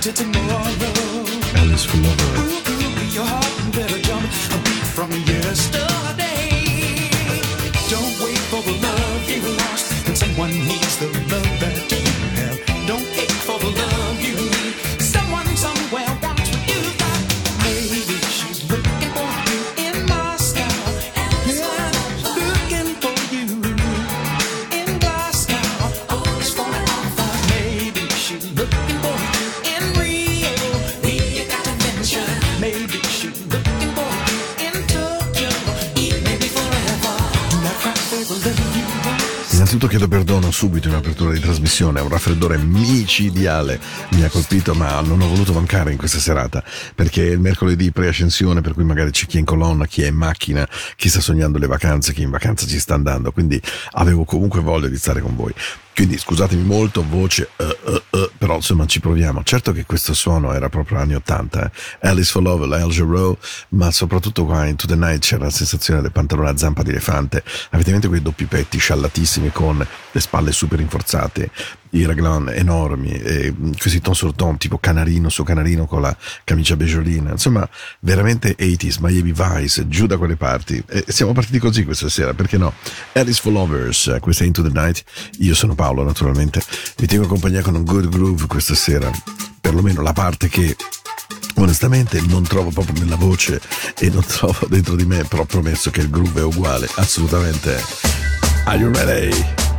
to tomorrow. Alice for Lover. Ooh, your heart better jump a beat from yesterday. Perdono subito in apertura di trasmissione, un raffreddore micidiale mi ha colpito ma non ho voluto mancare in questa serata perché il mercoledì preascensione per cui magari c'è chi è in colonna, chi è in macchina, chi sta sognando le vacanze, chi in vacanza ci sta andando, quindi avevo comunque voglia di stare con voi. Quindi scusatemi molto, voce, eh, eh, eh, però insomma ci proviamo. Certo che questo suono era proprio anni 80, eh. Alice for Love, Al Jarreau, ma soprattutto qua in To The Night c'era la sensazione del pantalone a zampa di elefante. Avete in mente quei doppi petti sciallatissimi con le spalle super rinforzate, i raglan enormi, e questi ton sur ton, tipo canarino su canarino con la camicia beggiolina. Insomma, veramente 80s, Miami Vice, giù da quelle parti. E siamo partiti così questa sera, perché no? Alice for Lovers, questa è Into the Night. Io sono Paolo, naturalmente. Vi tengo compagnia con un good groove questa sera. Perlomeno la parte che onestamente non trovo proprio nella voce e non trovo dentro di me, però promesso che il groove è uguale, assolutamente. Are you ready?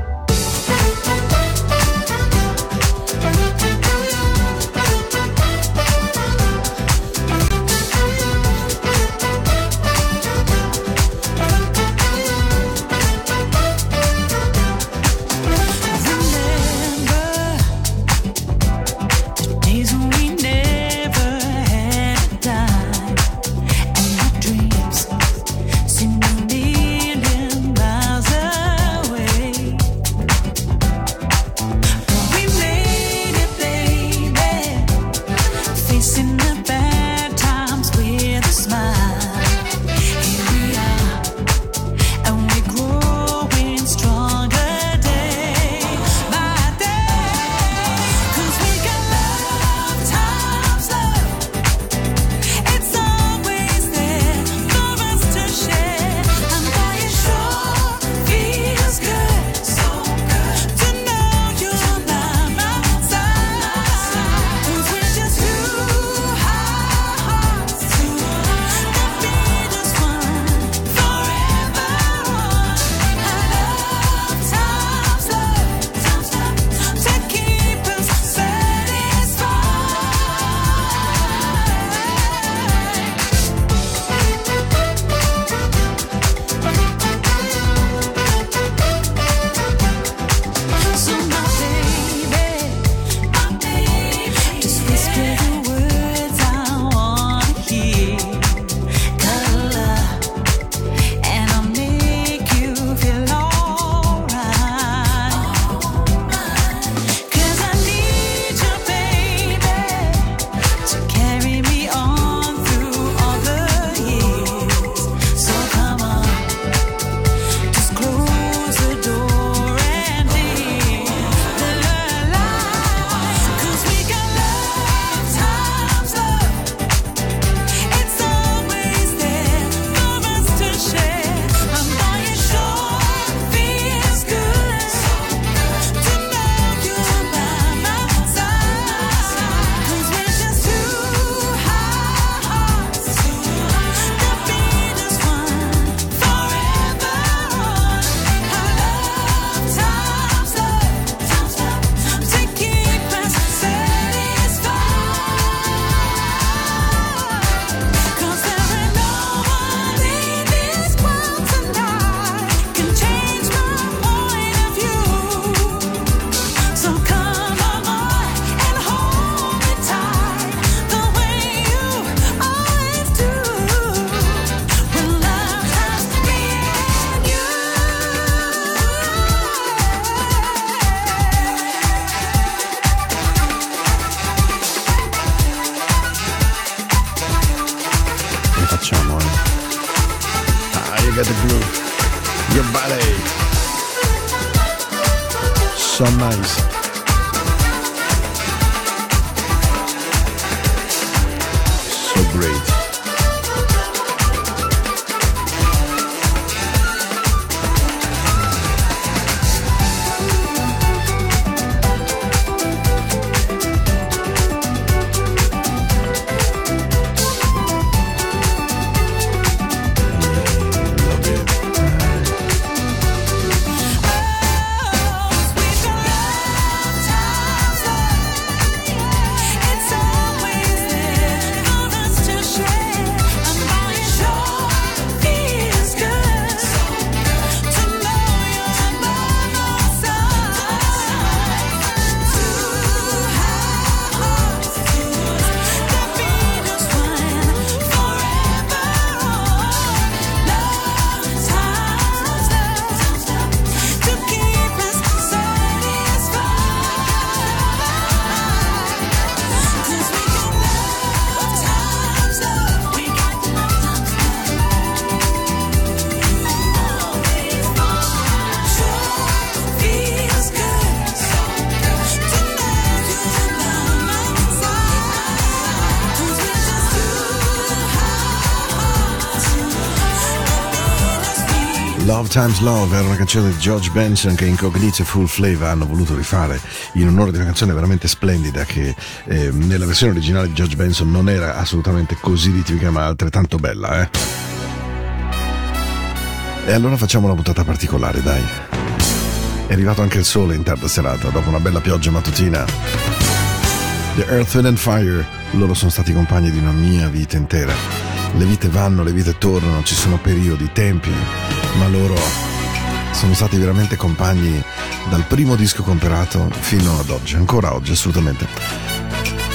Times Love era una canzone di George Benson che Incognito e Full Flavor hanno voluto rifare in onore di una canzone veramente splendida che eh, nella versione originale di George Benson non era assolutamente così ritmica ma altrettanto bella, eh. E allora facciamo una puntata particolare, dai. È arrivato anche il sole in tarda serata, dopo una bella pioggia mattutina. The Earth, Wind and Fire, loro sono stati compagni di una mia vita intera. Le vite vanno, le vite tornano, ci sono periodi, tempi, ma loro sono stati veramente compagni dal primo disco comprato fino ad oggi, ancora oggi assolutamente.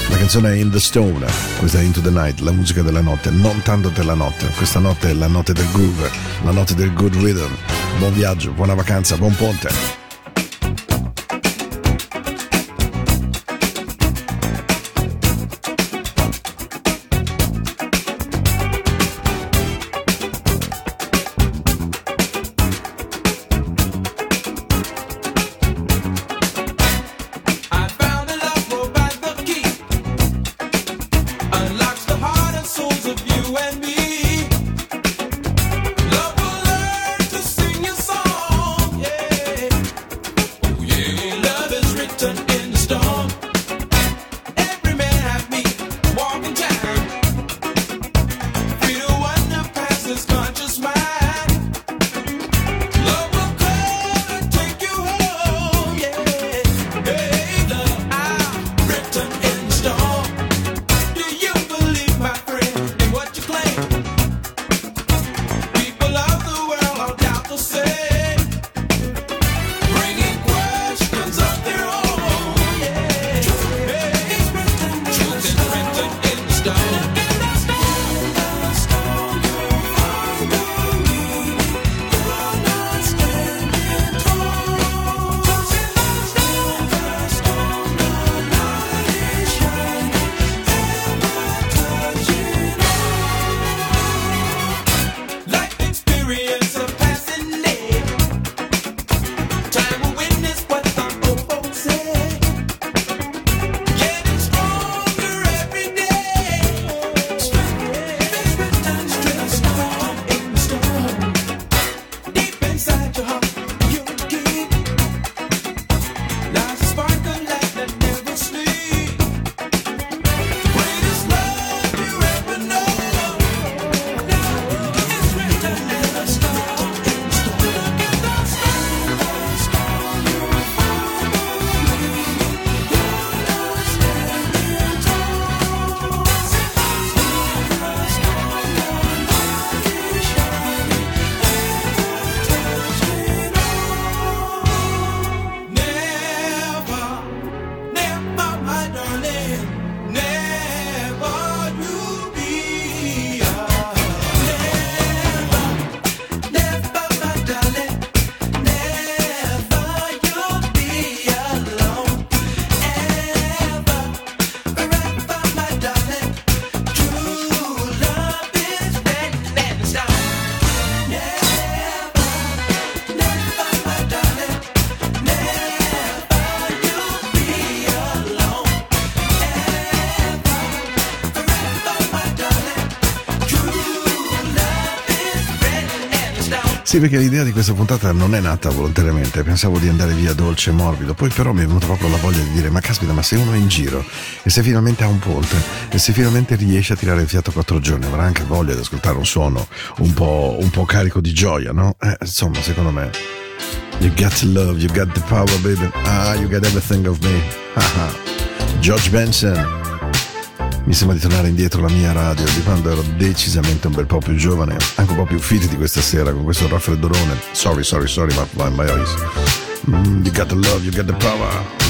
La canzone è In the Stone, questa è Into the Night, la musica della notte, non tanto della notte, questa notte è la notte del groove, la notte del good rhythm. Buon viaggio, buona vacanza, buon ponte. Sì, perché l'idea di questa puntata non è nata volontariamente, pensavo di andare via dolce e morbido, poi però mi è venuta proprio la voglia di dire ma caspita, ma se uno è in giro e se finalmente ha un ponte e se finalmente riesce a tirare il fiato quattro giorni avrà anche voglia di ascoltare un suono un po', un po' carico di gioia, no? Eh, insomma, secondo me... You got love, you got the power, baby. Ah, you got everything of me. George Benson. Mi sembra di tornare indietro alla mia radio di quando ero decisamente un bel po' più giovane, anche un po' più fit di questa sera con questo raffreddorone. Sorry, sorry, sorry, my, my, my eyes. Mm, you got the love, you got the power.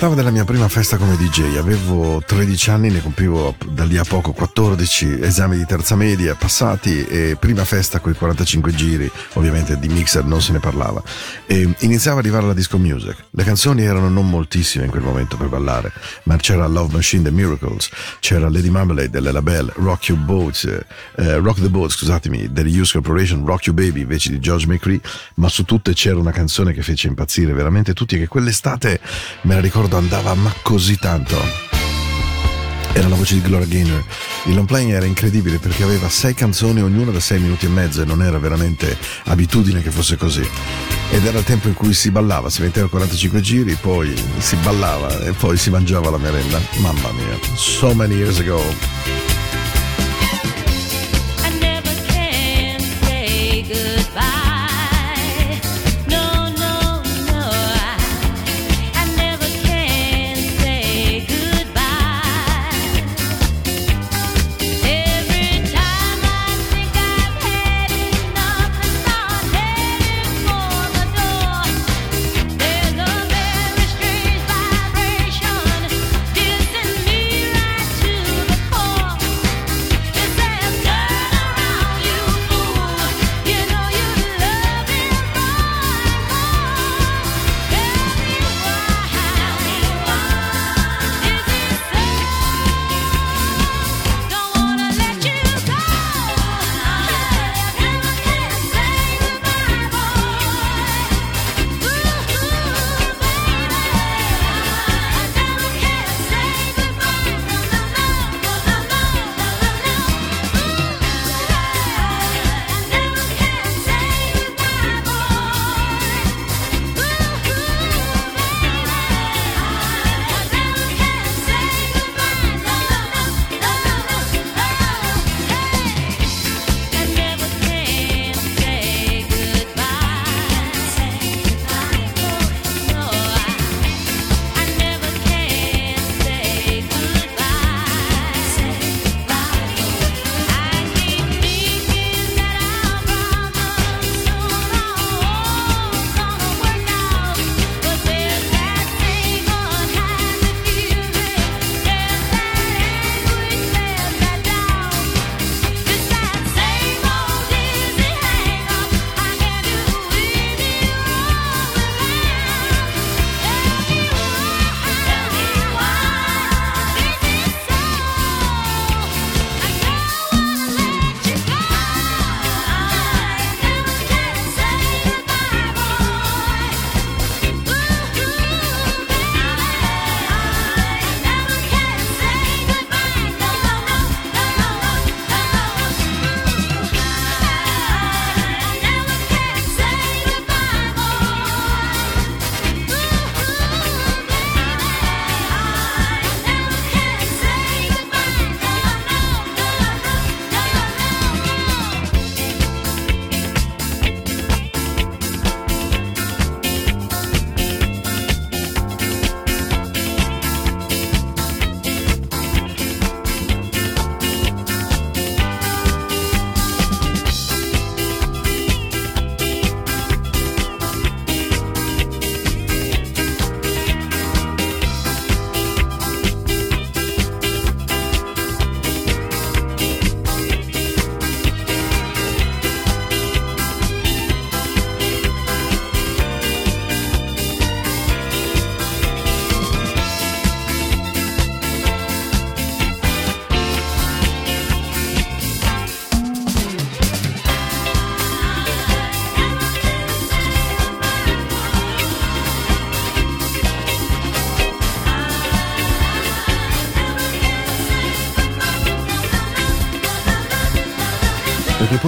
Trattava della mia prima festa come DJ, avevo 13 anni, ne compivo da lì a poco 14, esami di terza media passati e prima festa con i 45 giri, ovviamente di mixer non se ne parlava. E iniziava ad arrivare la disco music, le canzoni erano non moltissime in quel momento per ballare, ma c'era Love Machine The Miracles, c'era Lady Marmalade delle Labelle, Rock You Boats, eh, Rock the Boat, scusatemi, delle Use Corporation, Rock You Baby invece di George McCree, ma su tutte c'era una canzone che fece impazzire veramente tutti, che quell'estate me la ricordo andava ma così tanto. Era la voce di Gloria Gaynor. Il long playing era incredibile perché aveva sei canzoni, ognuna da sei minuti e mezzo, e non era veramente abitudine che fosse così. Ed era il tempo in cui si ballava, si metteva 45 giri, poi si ballava e poi si mangiava la merenda. Mamma mia, so many years ago.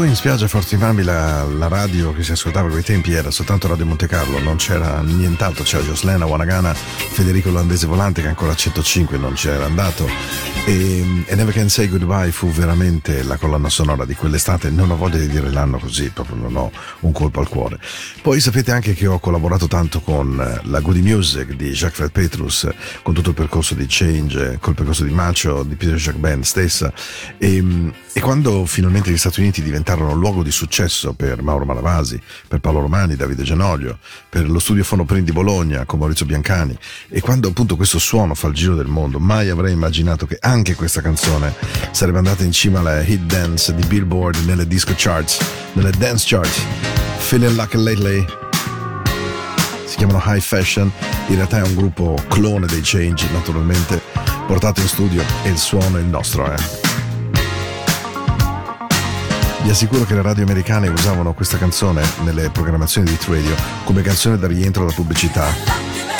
Poi in spiaggia a Fortimami la, la radio che si ascoltava a quei tempi era soltanto Radio Monte Carlo, non c'era nient'altro, c'era Joslena, Wanagana, Federico Olandese Volante che ancora a 105 non c'era andato. E, e Never Can Say Goodbye fu veramente la colonna sonora di quell'estate, non ho voglia di dire l'anno così, proprio non ho un colpo al cuore. Poi sapete anche che ho collaborato tanto con eh, la Goody Music di Jacques Fred Petrus, con tutto il percorso di Change, eh, col percorso di Macho, di Peter Jacques Band stessa e, e quando finalmente gli Stati Uniti diventarono luogo di successo per Mauro Malavasi, per Paolo Romani, Davide Genoglio, per lo studio Fonoprint di Bologna con Maurizio Biancani e quando appunto questo suono fa il giro del mondo, mai avrei immaginato che anche questa canzone sarebbe andata in cima alla hit dance di Billboard nelle disco charts, nelle dance charts. Feeling Lucky Lately si chiamano High Fashion, in realtà è un gruppo clone dei Change naturalmente, portato in studio e il suono è il nostro eh. Vi assicuro che le radio americane usavano questa canzone nelle programmazioni di hit radio come canzone da rientro da pubblicità.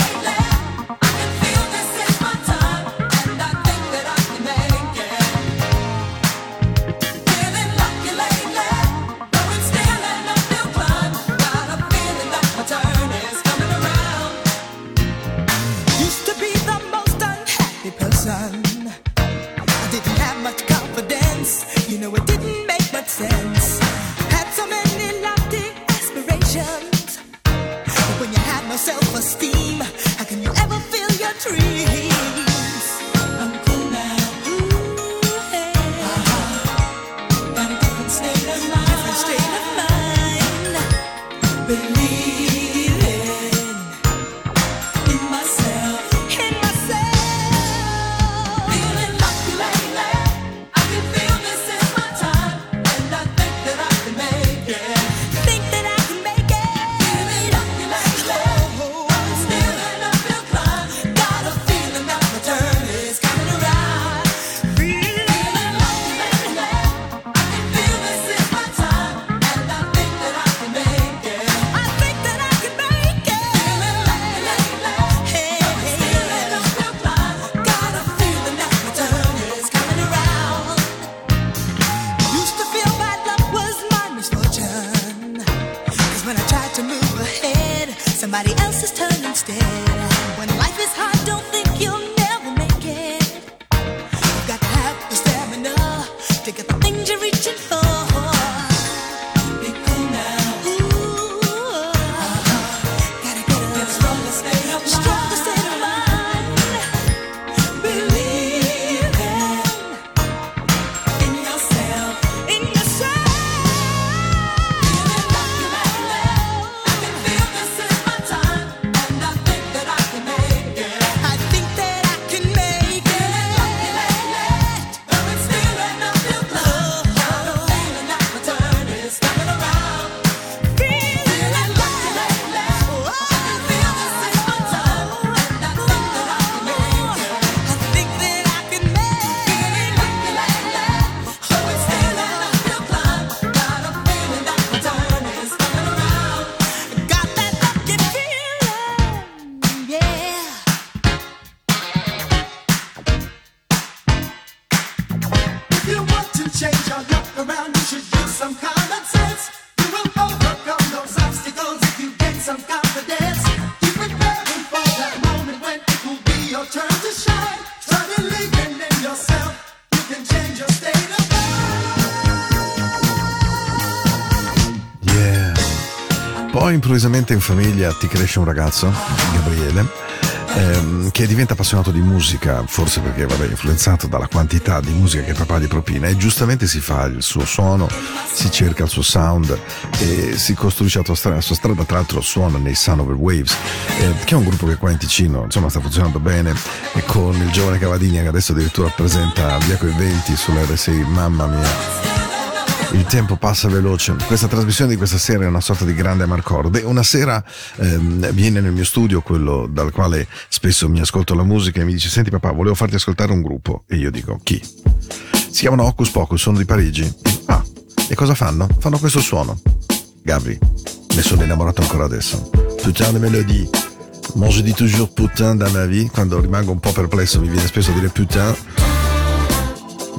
In famiglia ti cresce un ragazzo, Gabriele, ehm, che diventa appassionato di musica, forse perché vabbè, influenzato dalla quantità di musica che papà gli propina e giustamente si fa il suo suono, si cerca il suo sound e si costruisce la sua strada, la sua strada tra l'altro suona nei Sun Over Waves, eh, che è un gruppo che qua in Ticino insomma sta funzionando bene e con il giovane Cavadini che adesso addirittura presenta Via coi Venti sull'RSI, mamma mia. Il tempo passa veloce. Questa trasmissione di questa sera è una sorta di grande Marcorde. Una sera ehm, viene nel mio studio, quello dal quale spesso mi ascolto la musica, e mi dice: Senti, papà, volevo farti ascoltare un gruppo. E io dico: Chi? Si chiamano Hocus Pocus, sono di Parigi. Ah, e cosa fanno? Fanno questo suono. Gabri, ne sono innamorato ancora adesso. Putain de mélodie. Moi je dis toujours putain dans ma vie, quando rimango un po' perplesso mi viene spesso a dire putain,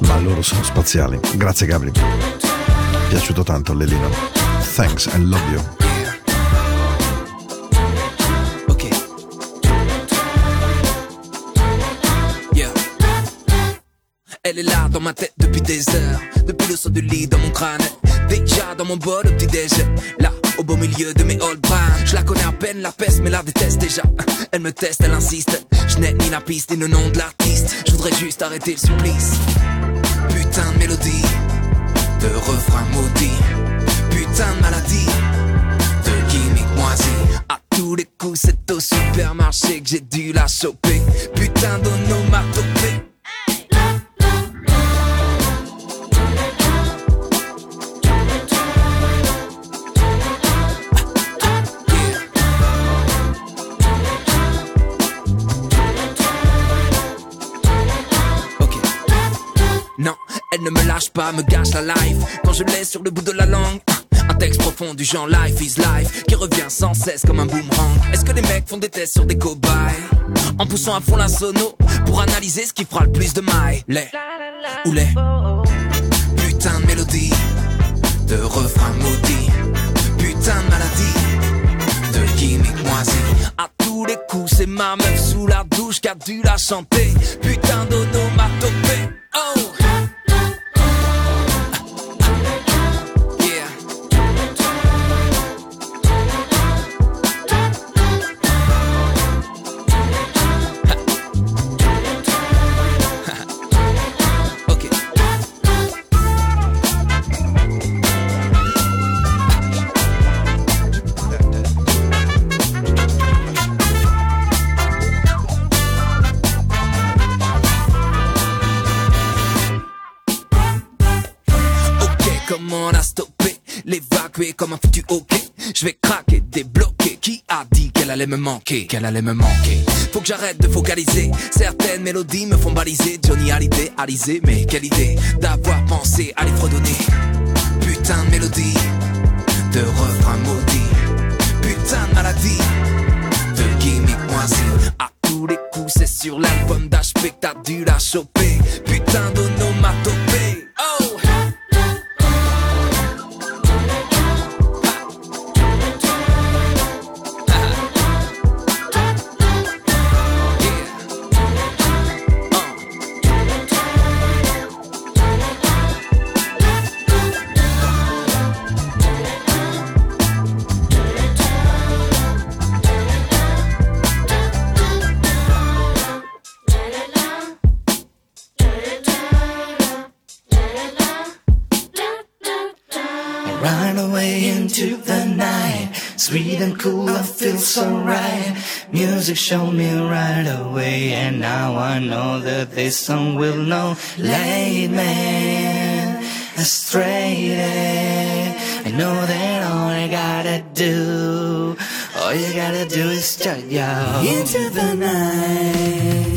ma loro sono spaziali. Grazie Gabri. Elle est là dans ma tête depuis des heures. Depuis le son du lit dans mon crâne. Déjà dans mon bol au petit déj. Là, au beau milieu de mes old bruns. Je la connais à peine, la peste, mais la déteste déjà. Elle me teste, elle insiste. Je n'ai ni la piste ni le nom de l'artiste. Je voudrais juste arrêter le supplice. Putain de mélodie. De refrain maudit. Putain de maladie de gimmick moisi. À tous les coups, c'est au supermarché que j'ai dû la choper. Putain d'onomatopée. Elle ne me lâche pas, me gâche la life. Quand je l'ai sur le bout de la langue. Un texte profond du genre Life is Life qui revient sans cesse comme un boomerang. Est-ce que les mecs font des tests sur des cobayes? En poussant à fond la sono pour analyser ce qui fera le plus de mailles Les ou les putain de mélodie de refrain maudit, putain de maladie de gimmick moisi. À tous les coups, c'est ma meuf sous la douche qui a dû la chanter. Putain d'onomatopée. Comme un foutu ok Je vais craquer, débloquer. Qui a dit qu'elle allait me manquer? Qu'elle allait me manquer. Faut que j'arrête de focaliser. Certaines mélodies me font baliser. Johnny Hallyday, Alizé Mais quelle idée d'avoir pensé à les fredonner. Putain de mélodie De refrain maudit. Putain de maladie De gimmick moisi. À tous les coups c'est sur l'album d'HP que t'as dû la choper. Putain d'onomatopée Run away into the night, sweet and cool, I feel so right. Music showed me right away, and now I know that this song will know. Late man, astray. I know that all I gotta do, all you gotta do is turn yo into the night.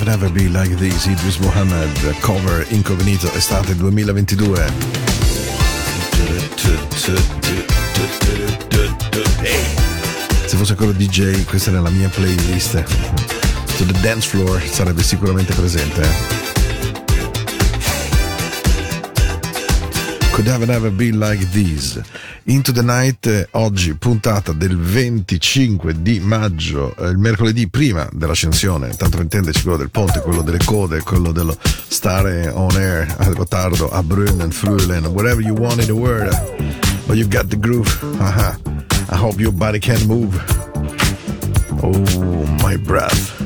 Have Never Be Like This, Idris Muhammad, cover incognito, estate 2022. Ehi, Se fosse ancora DJ, questa era la mia playlist. To the dance floor sarebbe sicuramente presente. Could Have Never Be Like This. Into the Night, eh, oggi puntata del 25 di maggio, eh, il mercoledì prima dell'ascensione, tanto per intenderci quello del ponte, quello delle code, quello dello stare on air a Gottardo, a Brunn, Fruelen, wherever you want in the world. But you got the groove. Haha. I hope your body can move. Oh, my breath.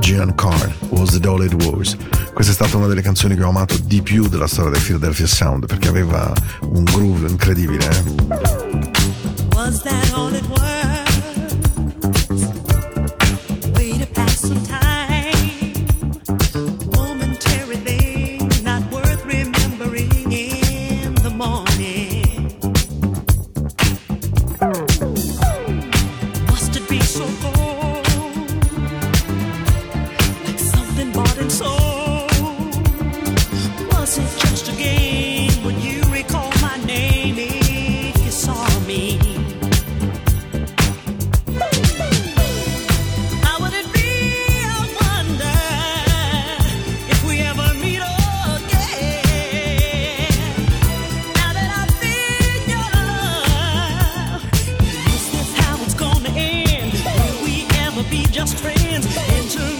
Gian Carn was the doll it was. Questa è stata una delle canzoni che ho amato di più della storia del Philadelphia Sound perché aveva un groove incredibile. eh. friends into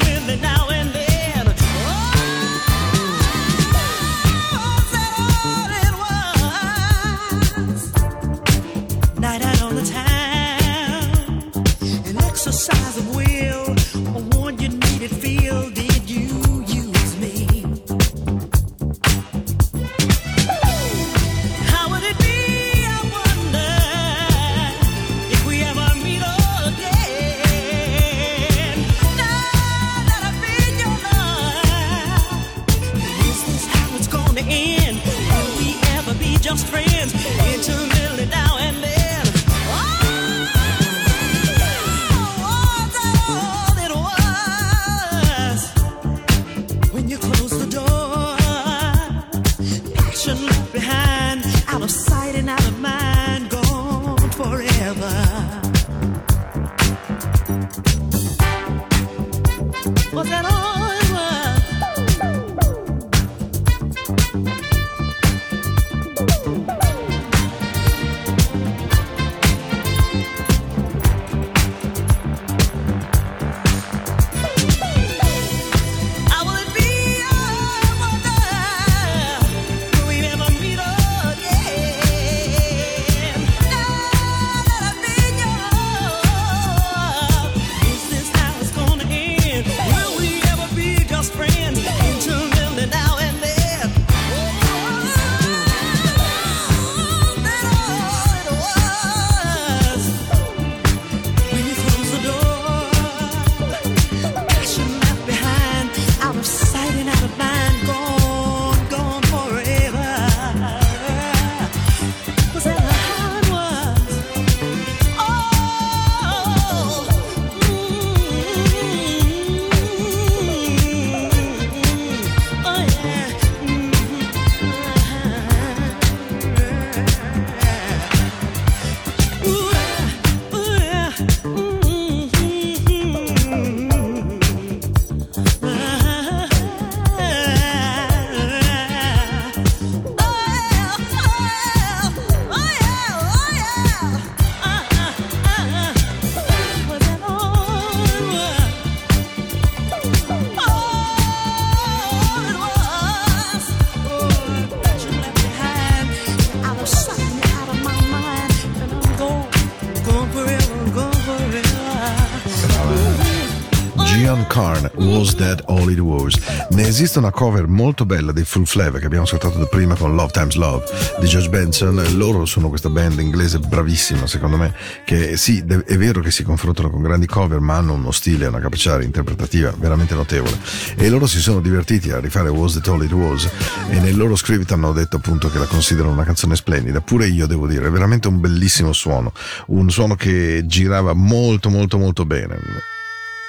esiste una cover molto bella dei Full Flavor che abbiamo ascoltato prima con Love Times Love di George Benson. Loro sono questa band inglese bravissima, secondo me, che sì, è vero che si confrontano con grandi cover, ma hanno uno stile, una capacità interpretativa veramente notevole. E loro si sono divertiti a rifare Was That All It Was e nel loro script hanno detto appunto che la considerano una canzone splendida. Pure io devo dire, è veramente un bellissimo suono, un suono che girava molto molto molto bene.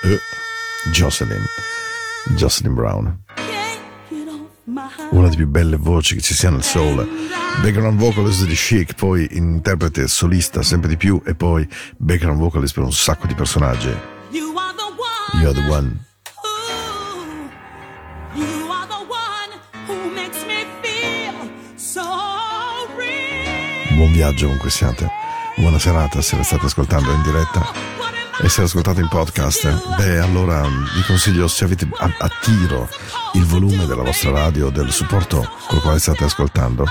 Eh, Jocelyn. Jocelyn Brown. Una delle più belle voci che ci sia nel soul. Background vocalist di Chic, poi interprete solista sempre di più e poi background vocalist per un sacco di personaggi. You are the one. You are the one. Buon viaggio ovunque siate. Buona serata se la state ascoltando in diretta. E se l'ascoltate in podcast, beh allora vi consiglio se avete a, a tiro il volume della vostra radio, del supporto col quale state ascoltando,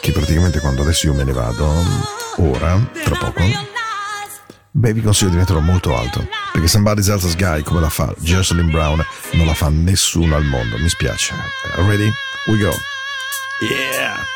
che praticamente quando adesso io me ne vado, ora, tra poco, beh vi consiglio di metterlo molto alto, perché Somebody's Else's Guy come la fa Jocelyn Brown non la fa nessuno al mondo, mi spiace. Ready? We go. Yeah!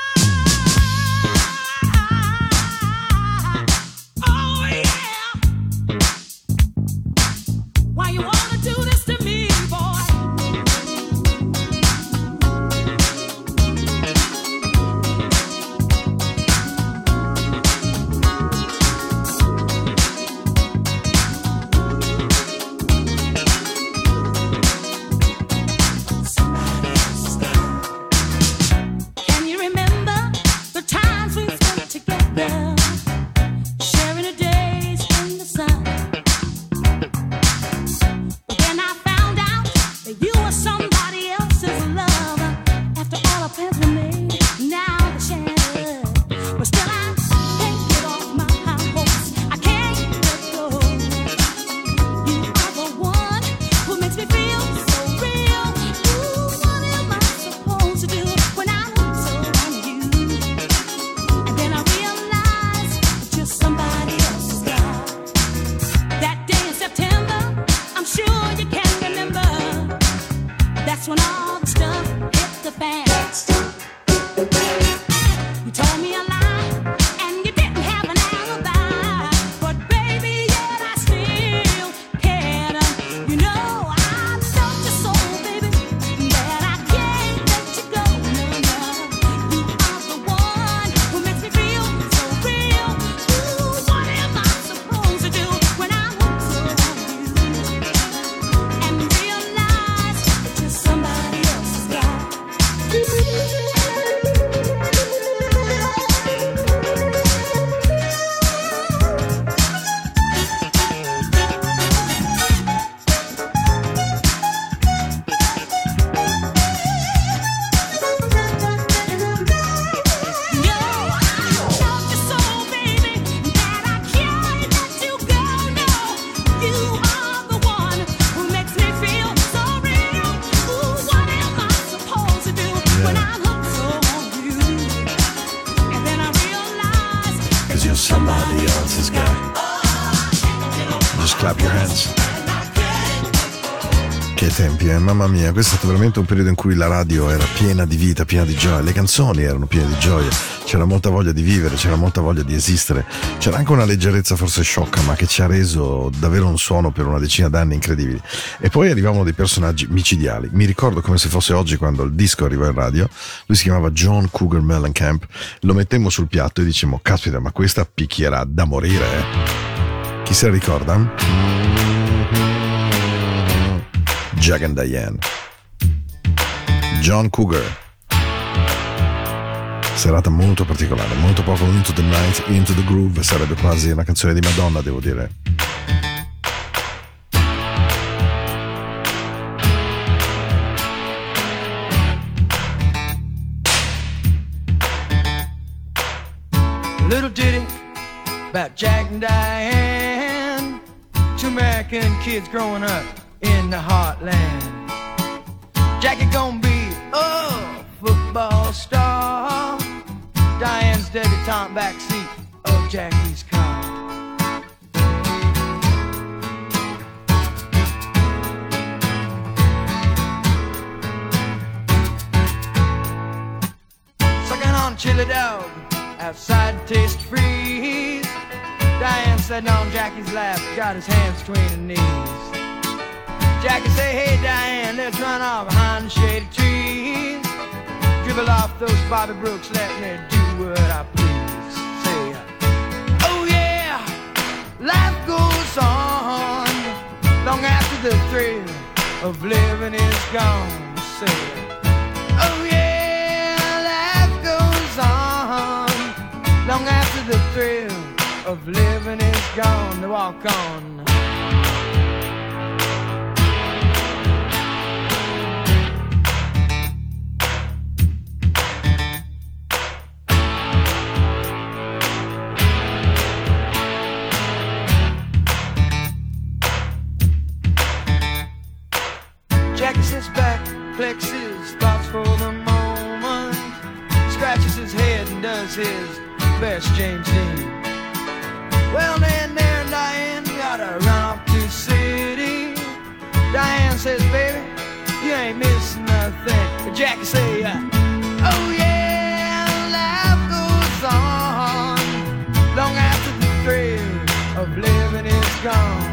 Mia, questo è stato veramente un periodo in cui la radio era piena di vita, piena di gioia, le canzoni erano piene di gioia, c'era molta voglia di vivere, c'era molta voglia di esistere, c'era anche una leggerezza forse sciocca, ma che ci ha reso davvero un suono per una decina d'anni incredibili. E poi arrivavano dei personaggi micidiali. Mi ricordo come se fosse oggi quando il disco arrivò in radio, lui si chiamava John Cougar Mellencamp, lo mettemmo sul piatto e dicemmo, caspita, ma questa picchierà da morire, eh. Chi se la ricorda? Jack and Diane. John Cougar. Serata molto particolare, molto poco Into the Night, Into the Groove, sarebbe quasi una canzone di Madonna, devo dire. Little ditty about Jack and Diane, two American kids growing up in the heartland. Jackie gonna be a football star. Diane's debutante backseat of Jackie's car. Sucking on chili dog outside taste freeze. Diane sitting on Jackie's lap, got his hands between her knees. Jackie say, hey Diane, let's run off behind the shady trees. Dribble off those Bobby Brooks, let me do what I please. Say, oh yeah, life goes on long after the thrill of living is gone. Say, oh yeah, life goes on long after the thrill of living is gone. To walk on. is his best James Dean. Well, then there, Diane gotta run off to city. Diane says, baby, you ain't missing nothing. But Jackie say, uh, oh yeah, life goes on long after the thrill of living is gone.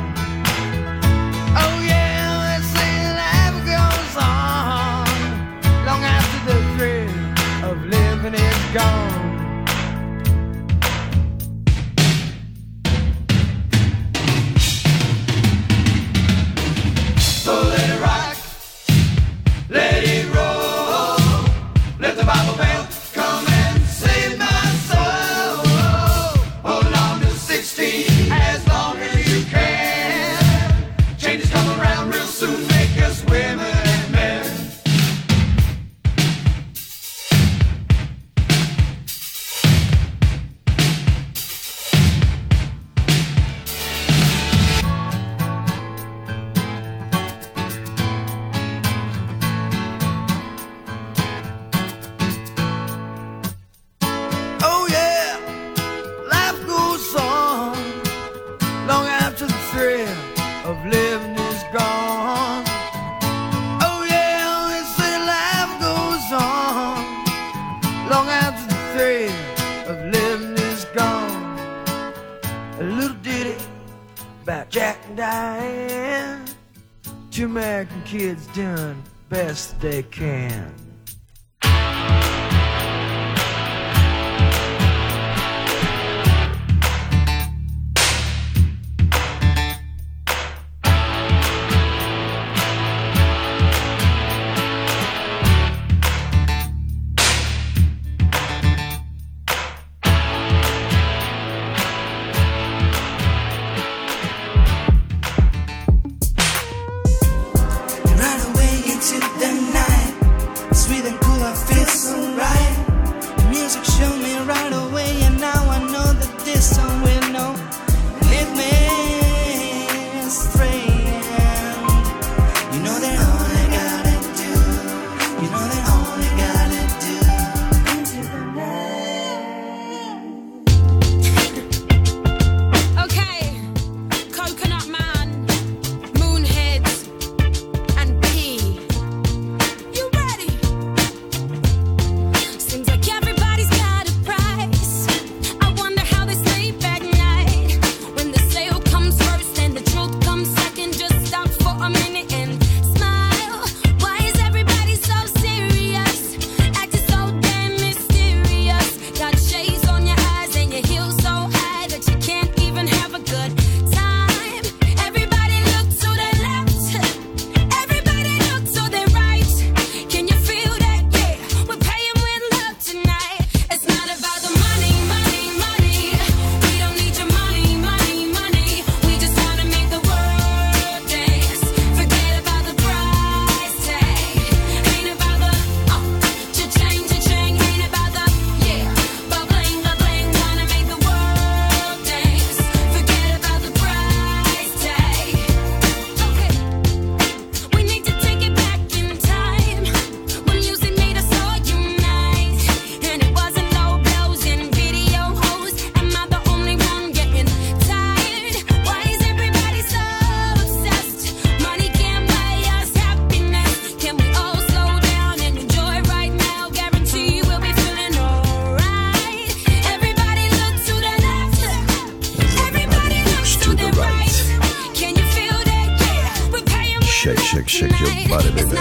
shake, shake your body, baby.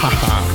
Ha ha.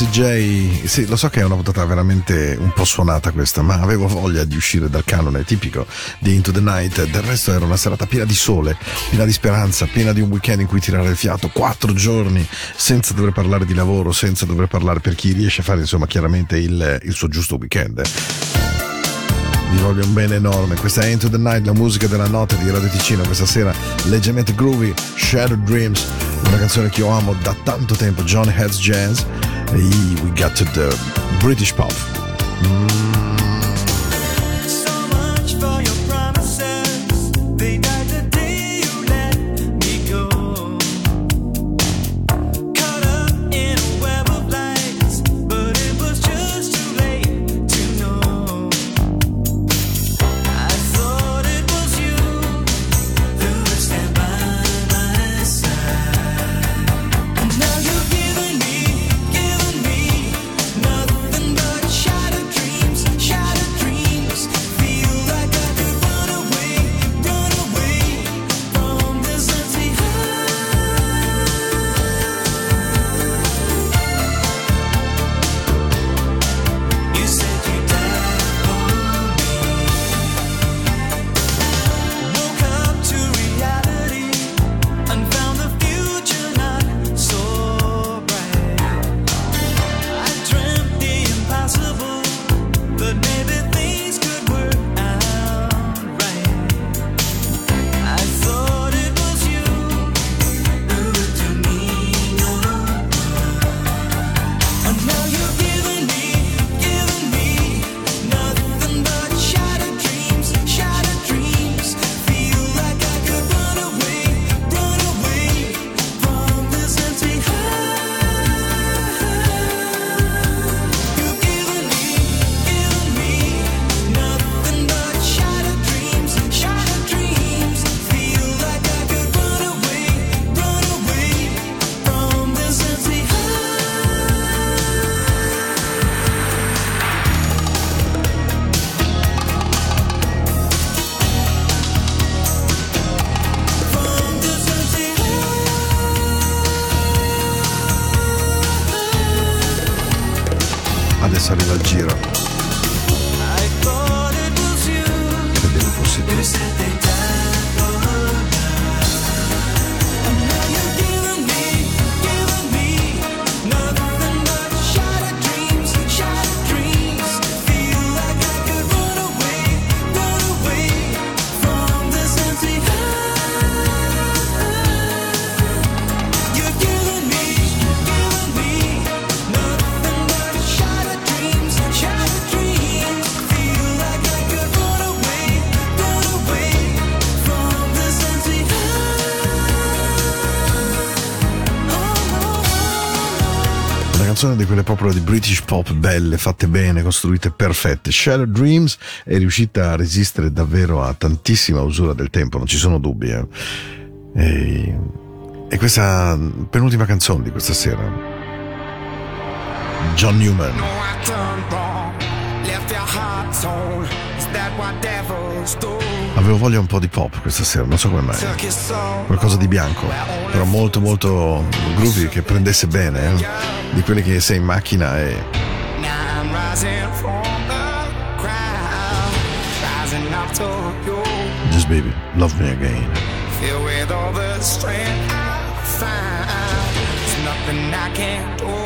World. Jesse J, sì, lo so che è una puntata veramente un po' suonata questa, ma avevo voglia di uscire dal canone tipico di Into the Night. Del resto era una serata piena di sole, piena di speranza, piena di un weekend in cui tirare il fiato, quattro giorni senza dover parlare di lavoro, senza dover parlare per chi riesce a fare insomma chiaramente il, il suo giusto weekend. Vi voglio un bene enorme. Questa è Into the Night, la musica della notte di Radio Ticino. Questa sera leggermente groovy, Shadow Dreams, una canzone che io amo da tanto tempo, John Heads Jazz. We got to the British pub. So mm. Arriva il giro. Credevo fosse tu. Canzone di quelle proprio di British pop belle, fatte bene, costruite perfette. Shattered Dreams è riuscita a resistere davvero a tantissima usura del tempo, non ci sono dubbi. eh. E, e questa penultima canzone di questa sera. John Newman. know Avevo voglia un po' di pop questa sera, non so come mai. Qualcosa di bianco, però molto molto groovy che prendesse bene, eh. di quelli che sei in macchina e. Just baby, love me again. Filled with all the strength I find. There's nothing I can't do.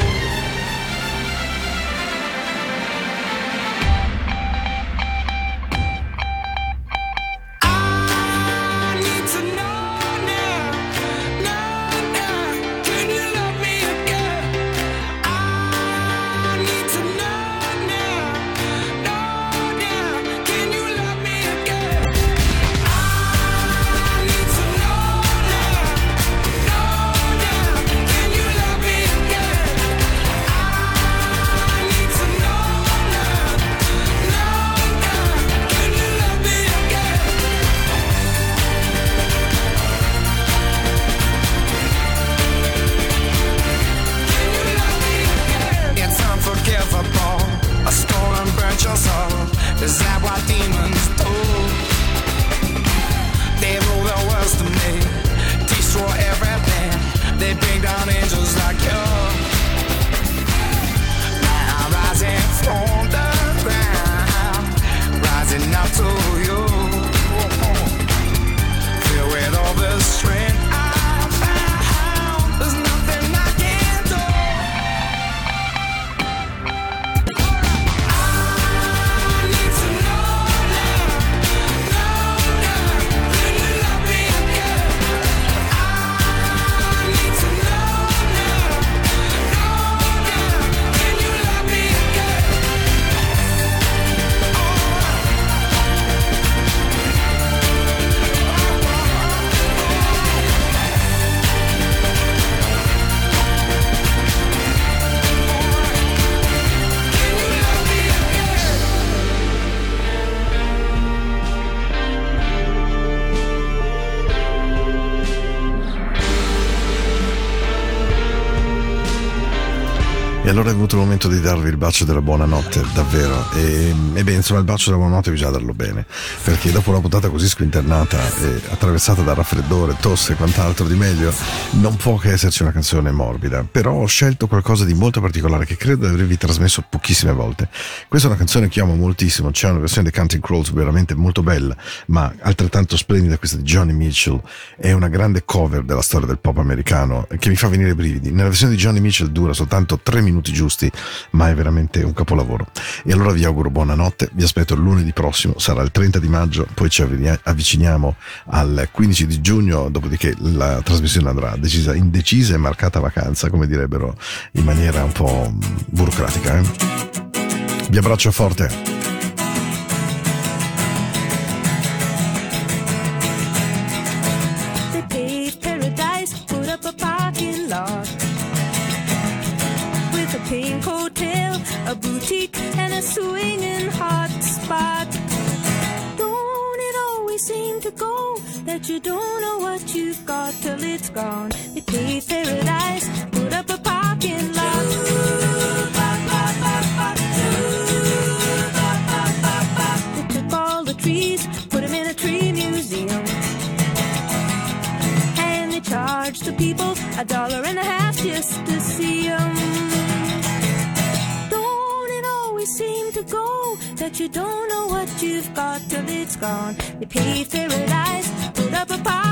Momento di darvi il bacio della buonanotte, davvero. E, e beh, insomma, il bacio della buonanotte bisogna darlo bene, perché dopo una puntata così squinternata e attraversata da raffreddore, tosse e quant'altro di meglio, non può che esserci una canzone morbida. Però ho scelto qualcosa di molto particolare che credo di avervi trasmesso pochissime volte. Questa è una canzone che amo moltissimo, c'è una versione di Counting Crows veramente molto bella, ma altrettanto splendida questa di Johnny Mitchell. È una grande cover della storia del pop americano che mi fa venire brividi. Nella versione di Johnny Mitchell dura soltanto tre minuti giusti, ma è veramente un capolavoro. E allora vi auguro buonanotte, vi aspetto lunedì prossimo, sarà il 30 di maggio, poi ci avviciniamo al 15 di giugno, dopodiché la trasmissione andrà decisa, indecisa e marcata vacanza, come direbbero in maniera un po' burocratica. eh. Vi abbraccio forte. A dollar and a half just to see 'em. Don't it always seem to go that you don't know what you've got till it's gone? They paved paradise, put up a parking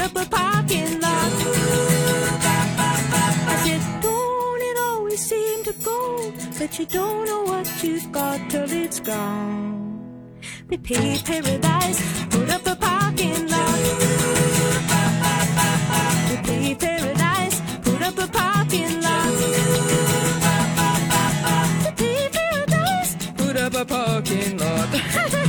up a parking lot. I said, don't it always seem to go, but you don't know what you've got till it's gone. They paid paradise, put up a parking lot. They paid paradise, put up a parking lot. They paid paradise, put up a parking lot.